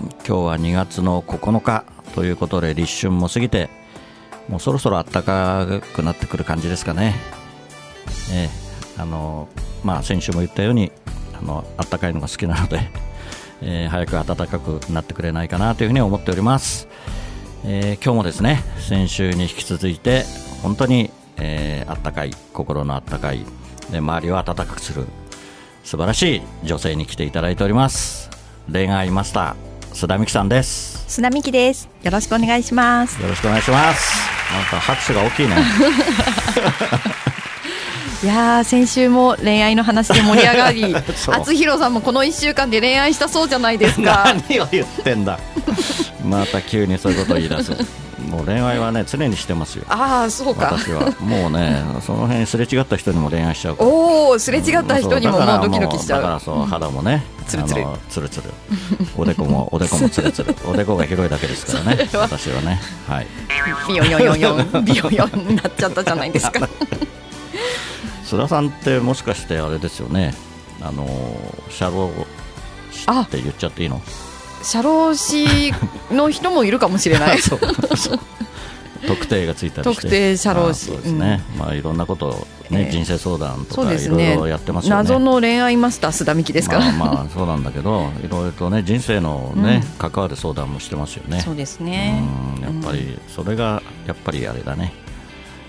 今日は2月の9日ということで立春も過ぎてもうそろそろ暖かくなってくる感じですかね。ええあのまあ先週も言ったようにあの暖かいのが好きなので、えー早く暖かくなってくれないかなというふに思っております、えー今日もですね先週に引き続いて本当に、えー、暖かい心の暖かいで周りを暖かくする素晴らしい女性に来ていただいております。恋愛マスター須田美希さんです。須田美希です。よろしくお願いします。よろしくお願いします。なんか拍手が大きいね。いやー先週も恋愛の話で盛り上がり。厚弘さんもこの1週間で恋愛したそうじゃないですか。何を言ってんだ。また急にそういうことを言い出すもう恋愛はね常にしてますよ。ああそうか。私は。もうねその辺すれ違った人にも恋愛しちゃうから。おおすれ違った人にももうドキドキしちゃう。だからそう肌もねツルツル。あのツルツル。おでこも おでこもツルツル。おでこが広いだけですからね私はね。はい。ビヨヨヨヨン。ビヨヨンになっちゃったじゃないですか。須田さんってもしかしてあれですよね。あの社労士あって言っちゃっていいの？社労士の人もいるかもしれない。特定がついたりして。特定社労士ですね、まあいろんなことをね、ええ。人生相談とかいろいろやってますよね。謎の恋愛マスター須田美希ですから、まあまあそうなんだけどいろいろとね人生のね、関わる相談もしてますよね。そうですね。うん。やっぱりそれがやっぱりあれだね。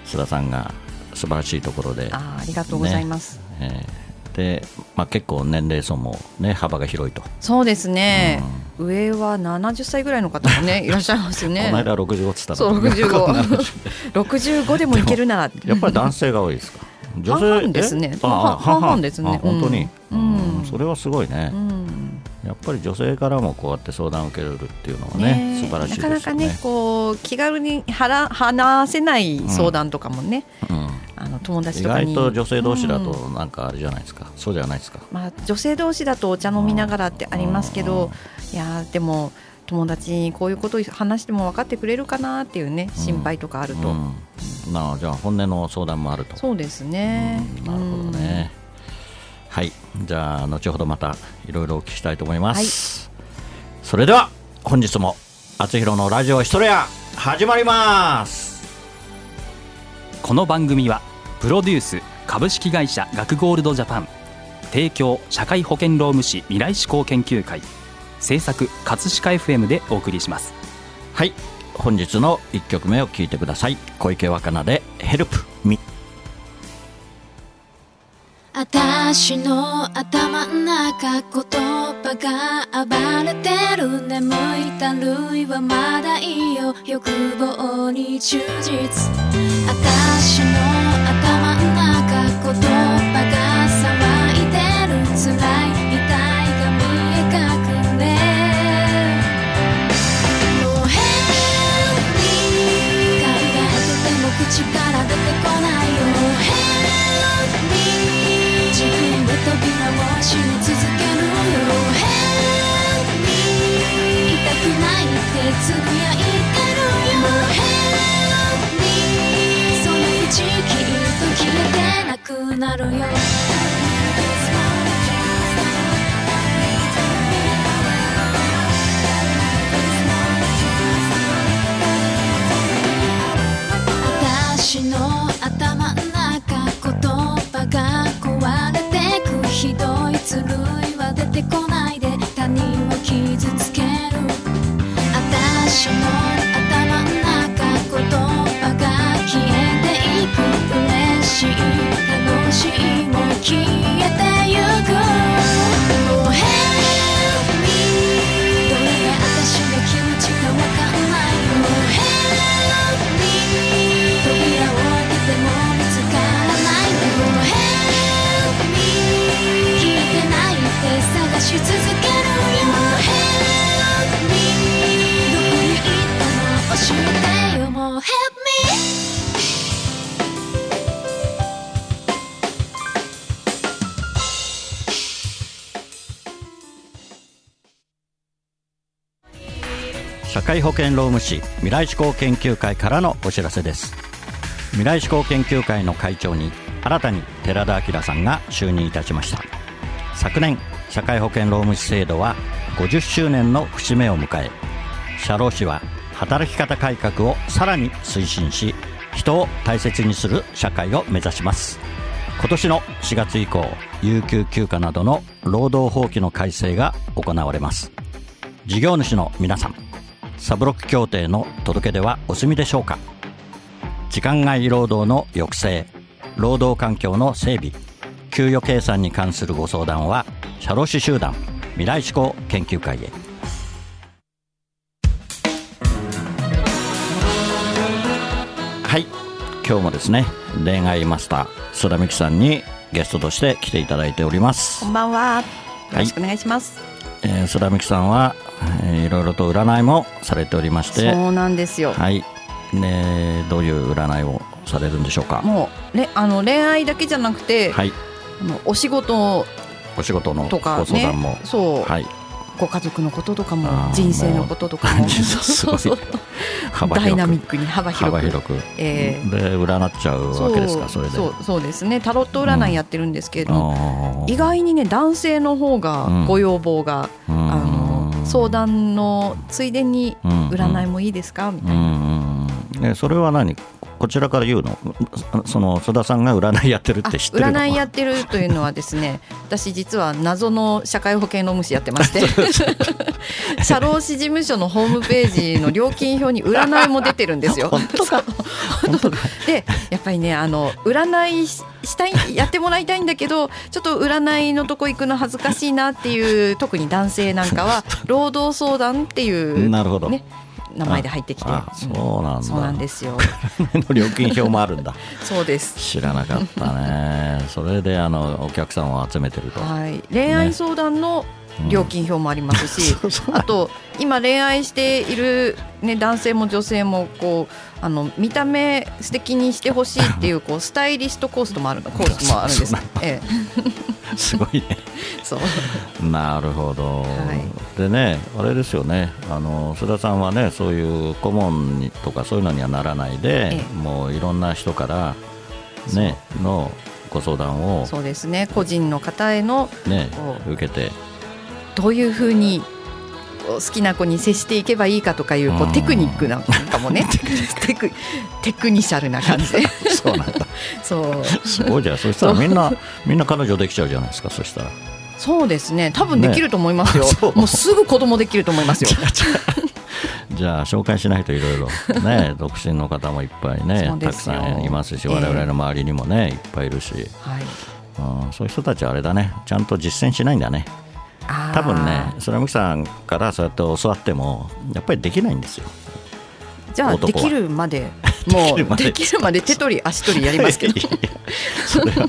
須田さんが素晴らしいところで。あーありがとうございます、えーで、まあ、結構年齢層もね幅が広いと、そうですね、上は70歳ぐらいの方もね いらっしゃいますよね。この間65っつったらそう6565 でもいけるなら。やっぱり男性が多いですか？女半々ですね。半々ですね。あ本当に、うん。うん。それはすごいね、うん。やっぱり女性からもこうやって相談を受けれるっていうのはねね素晴らしいですよね。なかなかねこう気軽に話せない相談とかもね、うんあの友達意とかに。外と女性同士だとうん。なんかあれじゃないですか、そうじゃないですか。まあ、女性同士だとお茶飲みながらってありますけど、いやーでも友達にこういうことを話しても分かってくれるかなっていうね心配とかあると、うん、なあじゃあ本音の相談もあると。そうですね、うん。なるほどね、はい。じゃあ後ほどまたいろいろお聞きしたいと思います、それでは本日も厚弘のラジオヒトレア始まります。この番組はプロデュース株式会社学ゴールドジャパン。提供社会保険労務士未来志向研究会。制作葛飾 FM でお送りします。はい。本日の1曲目を聴いてください。小池若菜で「ヘルプミ私の頭ん中言葉が暴れてる。眠いたるいはまだいいよ。欲望に忠実。私の中言会保険労務士未来志向研究会からのお知らせです。未来志向研究会の会長に新たに寺田明さんが就任いたしました。昨年社会保険労務士制度は50周年の節目を迎え社労士は働き方改革をさらに推進し人を大切にする社会を目指します。今年の4月以降有給休暇などの労働法規の改正が行われます。事業主の皆さんサブロック協定の届け出はお済みでしょうか？時間外労働の抑制労働環境の整備給与計算に関するご相談は社労士集団未来志向研究会へはい今日もですね恋愛マスター須田美希さんにゲストとして来ていただいておりますこんばんは。よろしくお願いします。えー、須田美希さんは、えーいろいろと占いもされておりまして。そうなんですよ。はい。ねどういう占いをされるんでしょうか？もうれあの恋愛だけじゃなくて、はい。あのお仕事お仕事のとかね。談も、、そう、はい。ご家族のこととかも人生のこととかも。ダイナミックに幅広く。幅広く、えで占っちゃうわけですか？それで。そうそうですね。タロット占いやってるんですけれども、あー。意外にね男性の方がうんご要望が、うん。あの相談のついでにうん。占いもいいですか？みたういな、ねそれは何？こちらから言うの？その須田さんが占いやってるあって知ってるの？占いやってるというのはですね 私実は謎の社会保険労務士やってまして。社労士事務所のホームページの料金表に占いも出てるんですよ。本当か？本当か？でやっぱりねあの占いししたいやってもらいたいんだけどちょっと占いのとこ行くの恥ずかしいなっていう特に男性なんかは労働相談っていう、なるほど、ね、名前で入ってきて。あそうなんだ。そうなんですよ。の料金表もあるんだ。そうです。知らなかったね。それであのお客さんを集めてると、はい、恋愛相談の料金表もありますし、あと今恋愛している、ね、男性も女性もこうあの見た目素敵にしてほしいっていう こうスタイリストコースもあるコースもあるんです。そうなの。え すごいね。え、そう。なるほど、い。でね、あれですよね、あの須田さんはね、そういう顧問にとかそういうのにはならないで、ええ。もういろんな人から、ね、のご相談を、そうですね。個人の方へのねこ、受けて、どういうふうに好きな子に接していけばいいかとかいうこうテクニックなんかもね。テクテクニシャルな感じ。でそうなんだ、そう。すごいじゃん、そしたらみんな、みんな彼女できちゃうじゃないですか、そしたら。そうですね。多分できると思いますよ、ね。もうすぐ子供できると思いますよ。じゃあ紹介しないといろいろ。ね独身の方もいっぱいねたくさんいますしええ我々の周りにもねいっぱいいるし、はい。うん、そういう人たちはあれだね。ちゃんと実践しないんだね多分ねそれは美樹さんからそうやって教わってもやっぱりできないんですよ。じゃあできるまで。もうできるまで。手取り足取りやりますけど。それは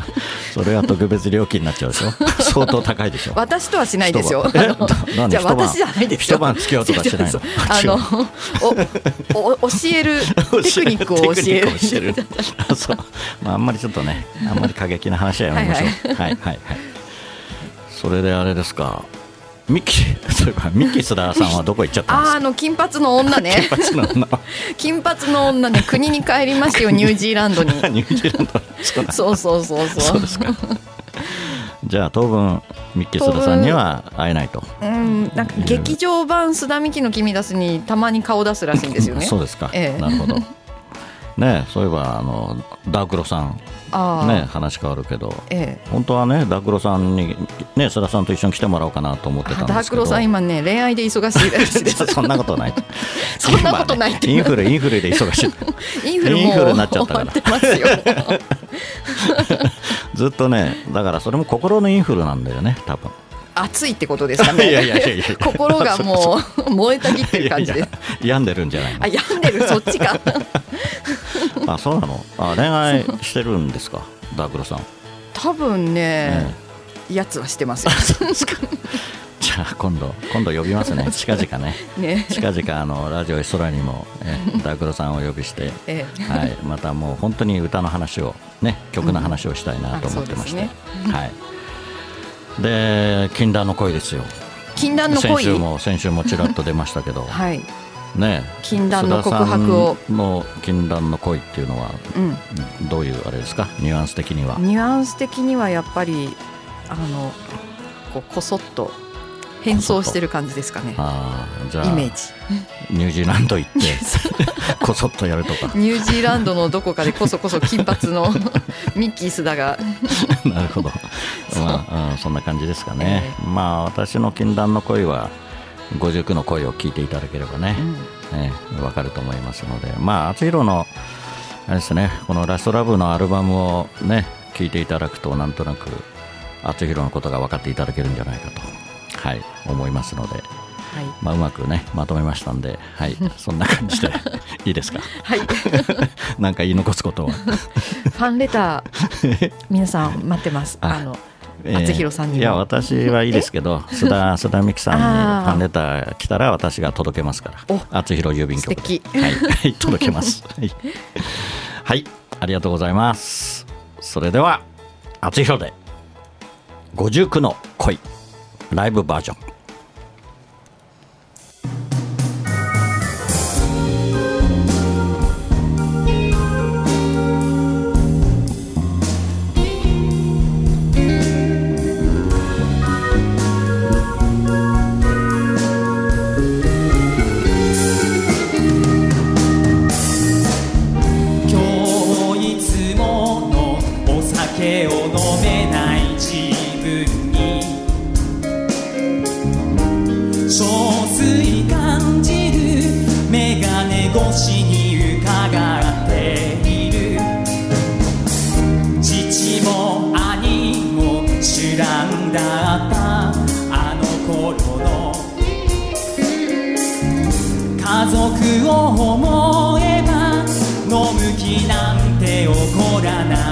それは特別料金になっちゃうでしょ。相当高いでしょ。私とはしないですよ。じゃあ私じゃないですよ。一晩付き合うとかしないの？あのおお教えるテクニックを教える。える。あそう、まあ、あんまりちょっとねあんまり過激な話はやめましょうはいはいはいそれであれですかミッキー そういえばミッキー須田さんはどこ行っちゃったんですか？あーあの金髪の女ね。金髪の女。金髪の女ね。国に帰りましたよニュージーランドに。ニュージーランドそうそうそうそうそう。そうですか。じゃあ当分ミッキー須田さんには会えないと。うんなんか劇場版須田美紀の君出すにたまに顔出すらしいんですよね。そうですか、ええ。なるほどねそういえばあのダークロさん。ね話変わるけど。ええ。本当はねダークロさんにね須田さんと一緒に来てもらおうかなと思ってたんですけど。ダークロさん今ね恋愛で忙しいらしい。で すそんなことない。そんなことない。ねインフルインフルで忙しい。インフルになっちゃったから。ずっとねだからそれも心のインフルなんだよね多分。熱いってことですかね。いやいやいや心がもう燃えたぎってる感じで病んでるんじゃないの？あ病んでるそっちか あそうなの？あ恋愛してるんですか？ダークロさん、多分ねえやつはしてますよ。じゃあ今度今度呼びますね。近々ね。ね。近々あのラジオエストラにも、えダークロさんをお呼びして、ええ。はい、またもう本当に歌の話をね曲の話をしたいなと思ってまして、うん。あそうはい。で禁断の恋ですよ。禁断の先週恋も先週もちらっと出ましたけど、はいね。禁断の告白を。の禁断の恋っていうのはうん。どういうあれですか？ニュアンス的には。ニュアンス的にはやっぱりあのこうこそっと変装してる感じですかね。ああじゃあイメージ。ニュージーランド行って こそっとやるとか。ニュージーランドのどこかでこそこそ金髪の ミッキー須田が。なるほど。まあ、う。ん、そんな感じですかね、まあ私の禁断の恋は59の恋を聞いていただければね、ねわかると思いますので。まあ厚弘のあれですねこの「ラストラブのアルバムをね聞いていただくとなんとなく厚弘のことが分かっていただけるんじゃないかと。はい思いますので。はい。まあ、うまくねまとめましたんで、はい、そんな感じで。いいですか？はい。なんか言い残すことは、ファンレター皆さん待ってます。ああのえー厚弘さんにも。いや私はいいですけど須田 須田美希さんにファンレター来たら私が届けますから。お厚弘郵便局はい、はい、届けます。はい、はい、ありがとうございます。それでは厚弘で59の恋ライブバージョンだったあの頃の。家族を思えば飲む気なんて起こらない。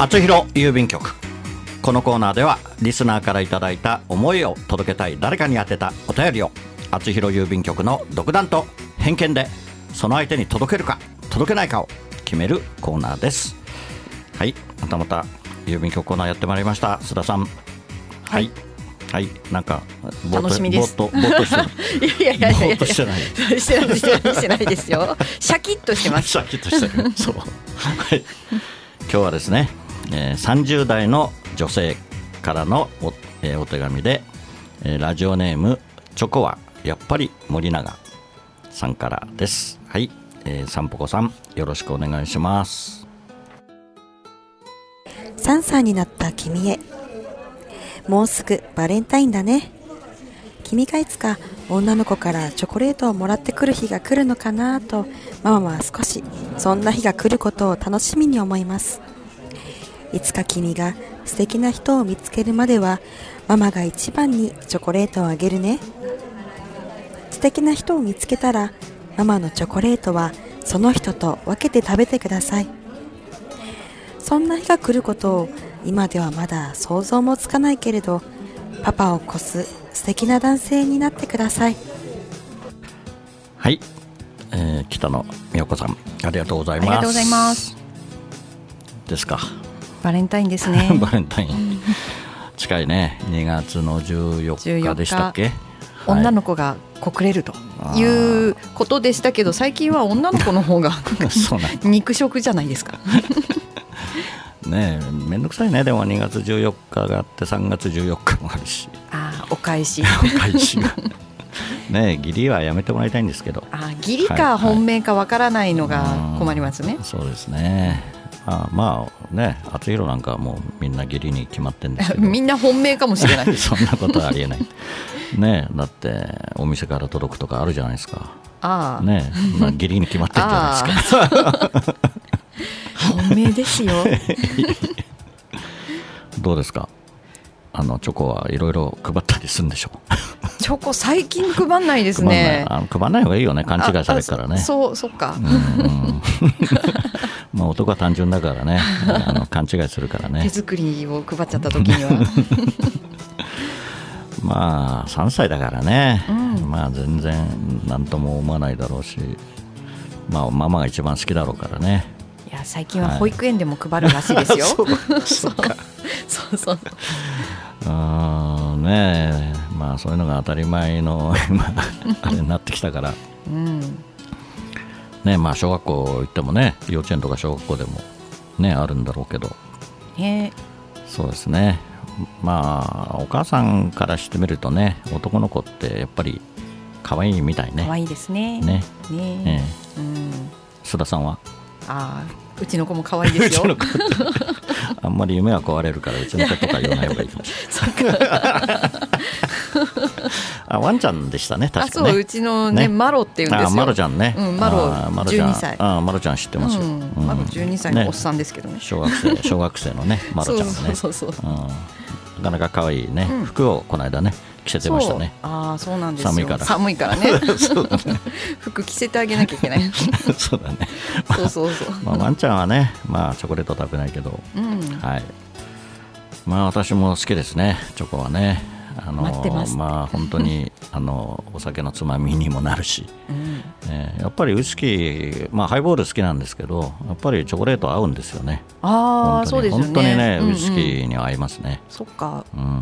厚弘郵便局。このコーナーではリスナーからいただいた思いを届けたい誰かに宛てたお便りを厚弘郵便局の独断と偏見でその相手に届けるか届けないかを決めるコーナーです。はいまたまた郵便局コーナーやってまいりました。須田さん。はい。はい、なんかぼーっと楽しみです。ぼーっとしてるい。やいやいやいや。い。してないしてないしてないですよ。シャキッとしてます。シャキッとしてる。そう。はい。今日はですね、えー、30代の女性からのお,、えーお手紙で、えーラジオネームチョコはやっぱり森永さんからです。はい、えー、さんぽこさんよろしくお願いします。3歳になった君へ。もうすぐバレンタインだね。君がいつか女の子からチョコレートをもらってくる日が来るのかなとママは少しそんな日が来ることを楽しみに思います。いつか君が素敵な人を見つけるまではママが一番にチョコレートをあげるね。素敵な人を見つけたらママのチョコレートはその人と分けて食べてください。そんな日が来ることを今ではまだ想像もつかないけれどパパを越す素敵な男性になってください。はい、えー北野美代子さんありがとうございます。ありがとうございます。ですかバレンタインですね。バレンタイン。近いね。2月の14日でしたっけ？はい。女の子が告れるということでしたけど最近は女の子の方が 肉食じゃないですか。ねえめんどくさいね。でも2月14日があって3月14日もあるし。あーお返し。お返しが。ねえ義理はやめてもらいたいんですけど。あー義理はいか本命かわからないのがうん困りますね。そうですねあまあね厚弘なんかはもうみんな義理に決まってるんですけど。みんな本命かもしれない。そんなことはありえない。ねえだってお店から届くとかあるじゃないですか。ああ、ねえ、まあ、義理に決まってるじゃないですか。本命ですよ。どうですか？あのチョコはいろいろ配ったりするんでしょう。チョコ最近配んないです配んない。配んない方がいいよね。勘違いされるからね。そそうそっか、うんうん。まあ男は単純だからね。あの勘違いするから手ね作りを配っちゃった時には。まあ3歳だからね、うん。まあ全然何とも思わないだろうし。まあママが一番好きだろうからね。いや最近は保育園でも配るらしいですよ、そうそうそうそうう。ーんねえ。まあそういうのが当たり前の 今あれになってきたから。うん。ねまあ小学校行ってもね幼稚園とか小学校でもねあるんだろうけど。ね。そうですね。まあお母さんからしてみるとね男の子ってやっぱり可愛いみたいね。可愛いですね。ね。ね。え。うん。え須田さんは？ああうちの子も可愛いですよ。あんまり夢は壊れるからうちの子とか言わない方がいいかもしれない。あワンちゃんでしたねあ確かね。そううちのねね。マロっていうんですよ。あマロちゃんね、うんマロあマロちゃん。12歳あマロちゃん知ってますよ、うんうん。マロ12歳のおっさんですけどね。小学生小学生のねマロちゃんがねそうそうそうそう。うん。なかなか可愛いね、うん。服をこの間ね着せてましたね。ああそうなんですよ。寒いから。寒いからね。そうだね。服着せてあげなきゃいけない。そうだね、そうそうそう。まあ、ワンちゃんはねまあチョコレート食べないけど。うん。はい。まあ私も好きですね。チョコはね。あのます。まあ本当にあのお酒のつまみにもなるし、うん。えーやっぱりウイスキーまあハイボール好きなんですけどやっぱりチョコレート合うんですよね。ああそうですよね。本当にね、うんうん。ウイスキーには合いますね。そっか。うん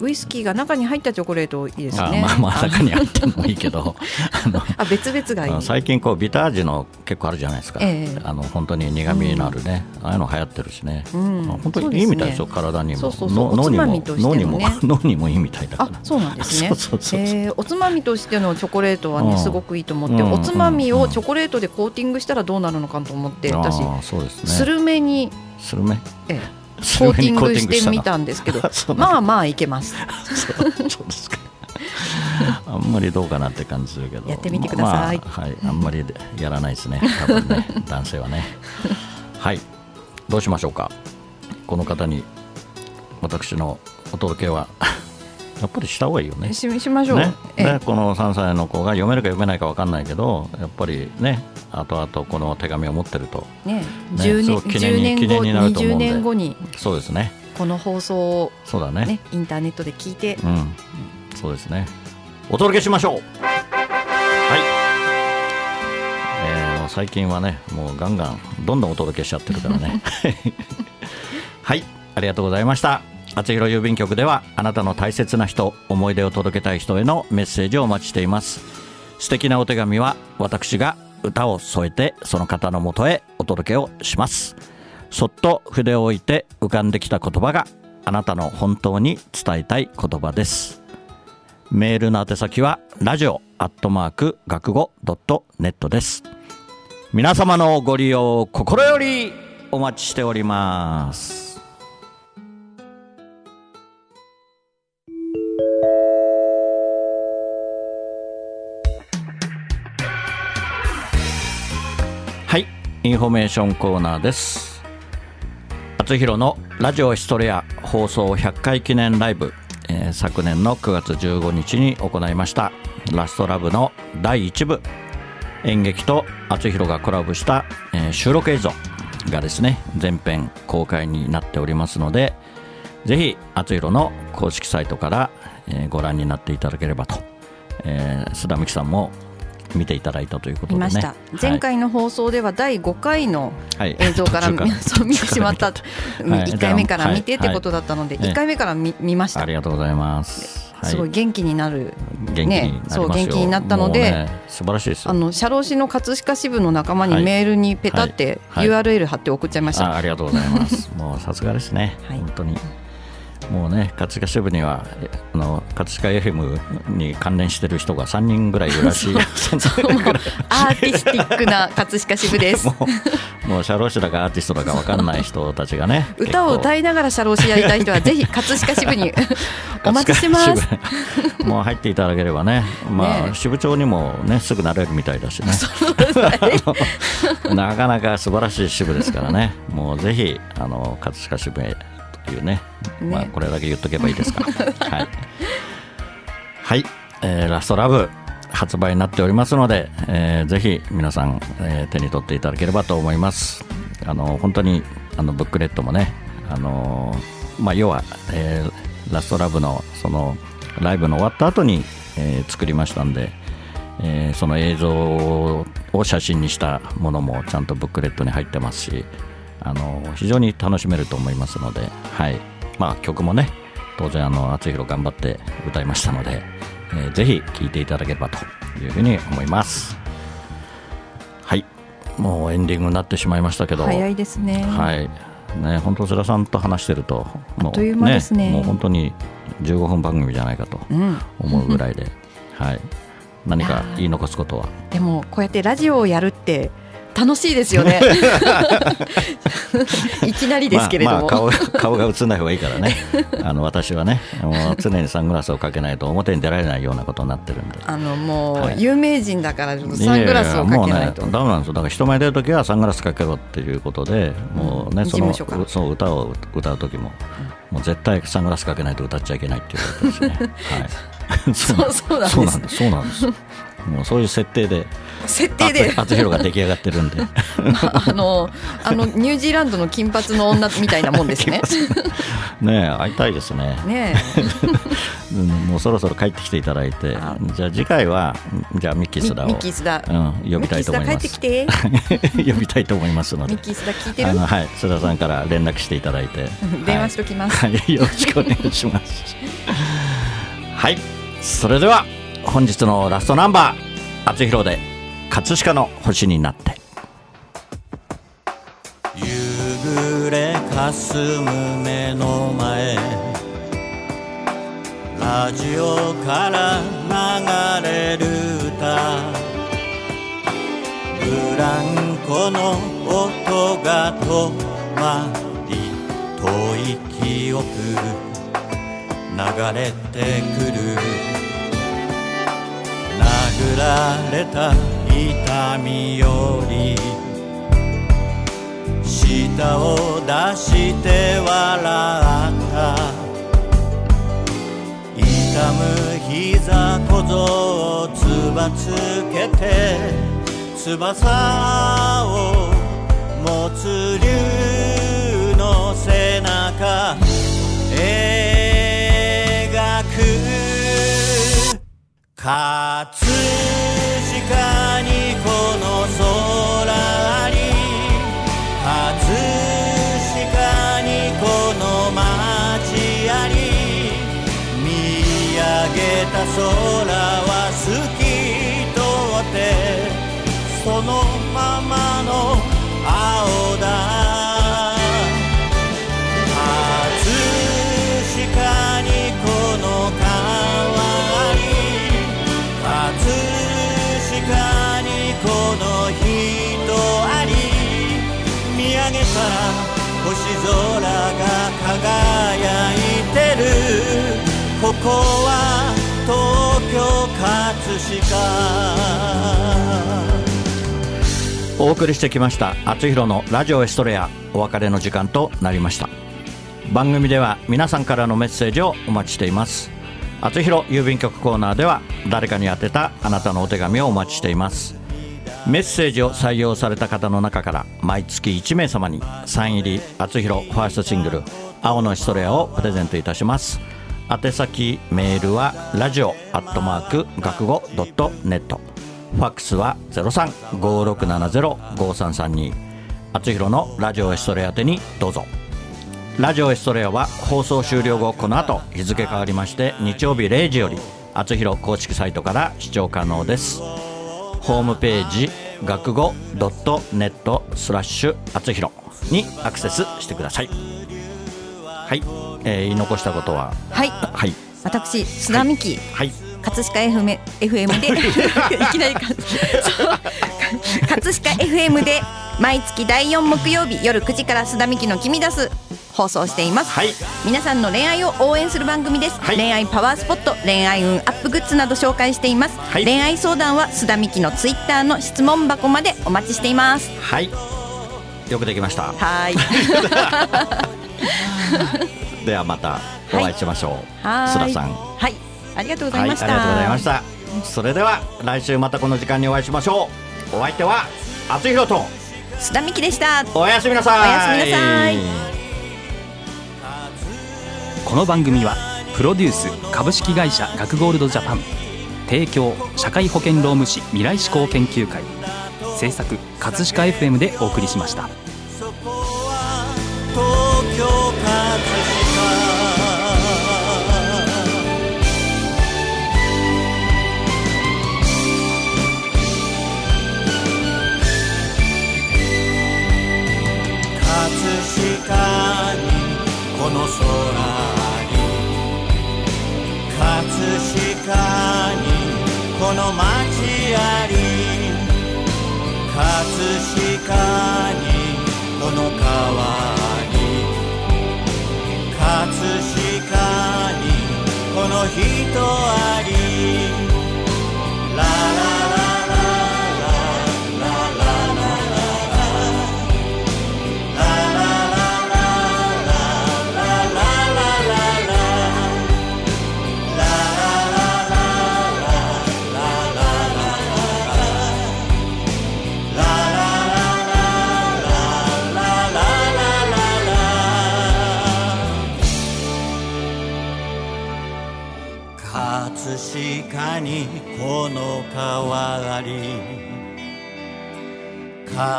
ウイスキーが中に入ったチョコレートいいですあねまあまあ中に入ってもいいけど。あ別々がいい。最近こうビター味の結構あるじゃないですか、ええ。あの本当に苦味のあるね、ああいうの流行ってるしね、うん。あ本当にいいみたいですよ体にも。脳にも脳にも 脳にもいいみたいだから。あそうなんですね。そえーおつまみとしてのチョコレートはうん。ねすごくいいと思って、うんおつまみをチョコレートでコーティングしたらどうなるのかと思って、私ああそうですね。スルメに、スルメ？えスーコーティングしてみたんですけど まあまあいけます。そうそうですか。あんまりどうかなって感じするけど。やってみてください。まあはいあんまりやらないですね。多分ね 男性はね。はい。どうしましょうか。この方に私のお届けはやっぱりした方がいいよね。ししましょう、ね。えね、この3歳の子が読めるか読めないか分かんないけどやっぱりね後々この手紙を持ってると。ねね10年記念に10年後記念になると思うん20で年後にそうですね。この放送を、そうだね。ね、インターネットで聞いて。うん。そうですね。お届けしましょう。はい、えー最近はねもうガンガンどんどんお届けしちゃってるからね。はい。ありがとうございました厚弘郵便局ではあなたの大切な人思い出を届けたい人へのメッセージをお待ちしています。素敵なお手紙は私が歌を添えてその方のもとへお届けをします。そっと筆を置いて浮かんできた言葉があなたの本当に伝えたい言葉です。メールの宛先はラジオアットマーク学語ドットネットです。皆様のご利用を心よりお待ちしております。インフォメーションコーナーです。厚弘のラジオヒストレア放送100回記念ライブ、えー昨年の9月15日に行いました。ラストラブの第1部。演劇と厚弘がコラボした、えー収録映像がですね全編公開になっておりますのでぜひ厚弘の公式サイトから、えーご覧になっていただければと、えー須田美希さんも見ていただいたということでね。前回の放送では第5回のはい。映像から 途中そう見てしまった、はい。1回目から見てっはいてことだったので、はい。1回目から見見ました、ありがとうございます。はすごい元気になる、元気になりますよ、そう元気になったのでね素晴らしいですよ。あの社労士の葛飾支部の仲間にはい。メールにペタってはい。はい。URL 貼って送っちゃいました、あありがとうございます。もうさすがですね、はい。本当に。もうね、葛飾支部にはえあの葛飾 FM に関連してる人が3人ぐらいいるらしい。アーティスティックな葛飾支部です。もうもう社労士だかアーティストだか分かんない人たちがね歌を歌いいながら社労士やりたい人はぜひ葛飾支部に お待ちしてます。もう入っていただければねまあね支部長にもねすぐなれるみたいだしね。なかなか素晴らしい支部ですからね、もうぜひあの葛飾支部へというね、ねまあ、これだけ言っとけばいいですか。はい、はいえーラストラブ発売になっておりますので、えーぜひ皆さん、えー手に取っていただければと思います。あの本当にあのブックレットもね、あのまあ、要は、えーラストラブのそのライブの終わった後に、えー作りましたんで、えーその映像を写真にしたものもちゃんとブックレットに入ってますしあの非常に楽しめると思いますので、はい。まあ、曲もね当然あの厚弘頑張って歌いましたので、えーぜひ聴いていただければというふうに思います。はい。もうエンディングになってしまいましたけど。早いですね、はい。ね、本当、須田さんと話してると、もあっという間ですね。もう本当に15分番組じゃないかとうん、思うぐらいで、はい、何か言い残すことは、でもこうやってラジオをやるって楽しいですよね。いきなりですけれども、まあ、まあ顔顔が映らない方がいいからね、あの私はね、もう常にサングラスをかけないと表に出られないようなことになってるんで。あのもう、はい。有名人だからサングラスをかけないと。ややもうね、ダメなんですよ。だから人前出るときはサングラスかけろっていうことでもうね、うんそのそう歌を歌うときも、もう絶対サングラスかけないと歌っちゃいけないっていうことですね。はい、そうそうなんです。そうなんです。そうなんです。もうそういう設定で設定で。あつ弘が出来上がってるんで。あのあのニュージーランドの金髪の女みたいなもんですね。ねえ会いたいですね。ね うんもうそろそろ帰ってきていただいて。あじゃあ次回はじゃあミッキえミー須田を。ミッキー須田、うん、呼びたいと思います。ミッキー須田帰ってきて。呼びたいと思いますのでミッキー須田聞いてる？あのはい。須田さんから連絡していただいて。電話しときます、はい、はい。よろしくお願いします。はい。それでは本日のラストナンバー「あつひろで葛飾の星になって」夕暮れかすむ目の前。ラジオから流れる歌。ブランコの音が止まり遠い記憶流れてくる。殴られた痛みより舌を出して笑った痛ざ小僧をつばつけて翼を持つ竜の背中。描く。葛かにこの空あり葛飾にこの街あり見上げた空は透き通ってそのげたら星空が輝いてるここは東京葛飾お送りしてきました「あつひろのラジオエストレア」お別れの時間となりました。番組では皆さんからのメッセージをお待ちしています。あつひろ郵便局コーナーでは誰かに宛てたあなたのお手紙をお待ちしています。メッセージを採用された方の中から毎月1名様にサイン入りあつひろファーストシングル「青のエストレア」をプレゼントいたします。宛先メールはラジオアットマーク学語ドットネット。ファックスは0356705332あつひろのラジオエストレア宛てにどうぞ。ラジオエストレアは放送終了後この後日付変わりまして日曜日0時よりあつひろ公式サイトから視聴可能です。ホームページ学語ドットネットスラッシュあつひろにアクセスしてください。はい、えー言い残したことは？はい。はい。私須田美希、はい。葛飾 FM, FM で。い。きなりか。そう。葛飾 FM で毎月第4木曜日夜9時から須田美希の君出す放送しています、はい。皆さんの恋愛を応援する番組です、はい。恋愛パワースポット恋愛運アップグッズなど紹介しています、はい。恋愛相談は須田美希のツイッターの質問箱までお待ちしています。はい。よくできました。はい。ではまたお会いしましょう、はーい。須田さん。はい。ありがとうござはいい、ました、ありがとうございました。それでは来週またこの時間にお会いしましょう。お相手はあつひろと。須田美希でした。おやすみなさい。おやすみなさいこの番組はプロデュース株式会社学ゴールドジャパン提供社会保険労務士未来志向研究会制作葛飾 FM でお送りしました。そこは東京葛飾にこの空に葛飾にこの街あり葛飾にこの川に葛飾にこの人あり。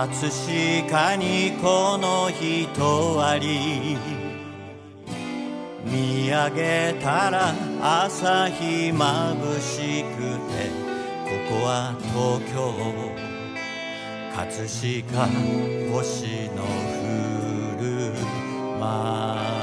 葛飾にこの人あり。見上げたら朝日まぶしくてここは東京。葛飾星の降る街